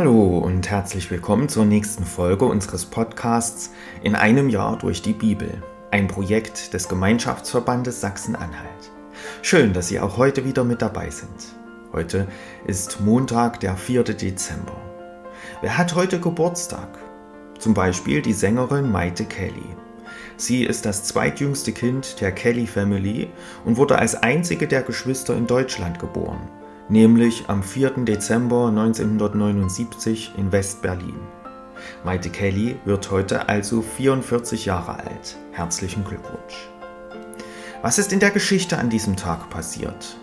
Hallo und herzlich willkommen zur nächsten Folge unseres Podcasts In einem Jahr durch die Bibel, ein Projekt des Gemeinschaftsverbandes Sachsen-Anhalt. Schön, dass Sie auch heute wieder mit dabei sind. Heute ist Montag, der 4. Dezember. Wer hat heute Geburtstag? Zum Beispiel die Sängerin Maite Kelly. Sie ist das zweitjüngste Kind der Kelly Family und wurde als einzige der Geschwister in Deutschland geboren nämlich am 4. Dezember 1979 in West-Berlin. Maite Kelly wird heute also 44 Jahre alt. Herzlichen Glückwunsch. Was ist in der Geschichte an diesem Tag passiert?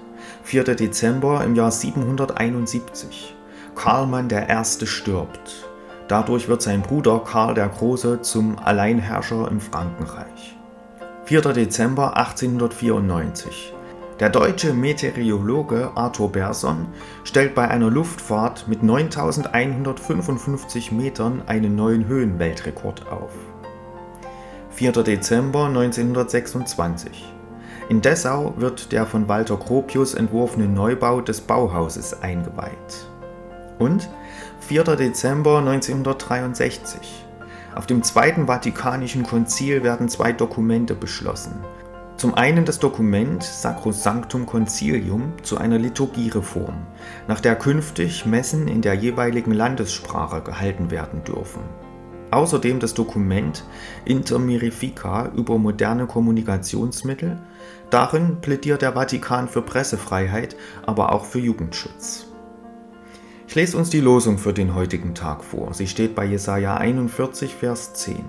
4. Dezember im Jahr 771. Karlmann I. stirbt. Dadurch wird sein Bruder Karl der Große zum Alleinherrscher im Frankenreich. 4. Dezember 1894. Der deutsche Meteorologe Arthur Berson stellt bei einer Luftfahrt mit 9155 Metern einen neuen Höhenweltrekord auf. 4. Dezember 1926. In Dessau wird der von Walter Gropius entworfene Neubau des Bauhauses eingeweiht. Und 4. Dezember 1963. Auf dem Zweiten Vatikanischen Konzil werden zwei Dokumente beschlossen, zum einen das Dokument Sacrosanctum Concilium zu einer Liturgiereform, nach der künftig Messen in der jeweiligen Landessprache gehalten werden dürfen. Außerdem das Dokument Inter Mirifica über moderne Kommunikationsmittel. Darin plädiert der Vatikan für Pressefreiheit, aber auch für Jugendschutz. Ich lese uns die Losung für den heutigen Tag vor. Sie steht bei Jesaja 41, Vers 10.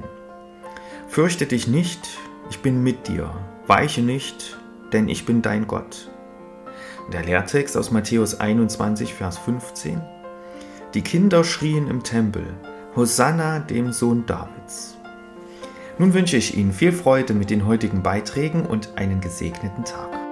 Fürchte dich nicht, ich bin mit dir Weiche nicht, denn ich bin dein Gott. Der Lehrtext aus Matthäus 21, Vers 15. Die Kinder schrien im Tempel, Hosanna dem Sohn Davids. Nun wünsche ich Ihnen viel Freude mit den heutigen Beiträgen und einen gesegneten Tag.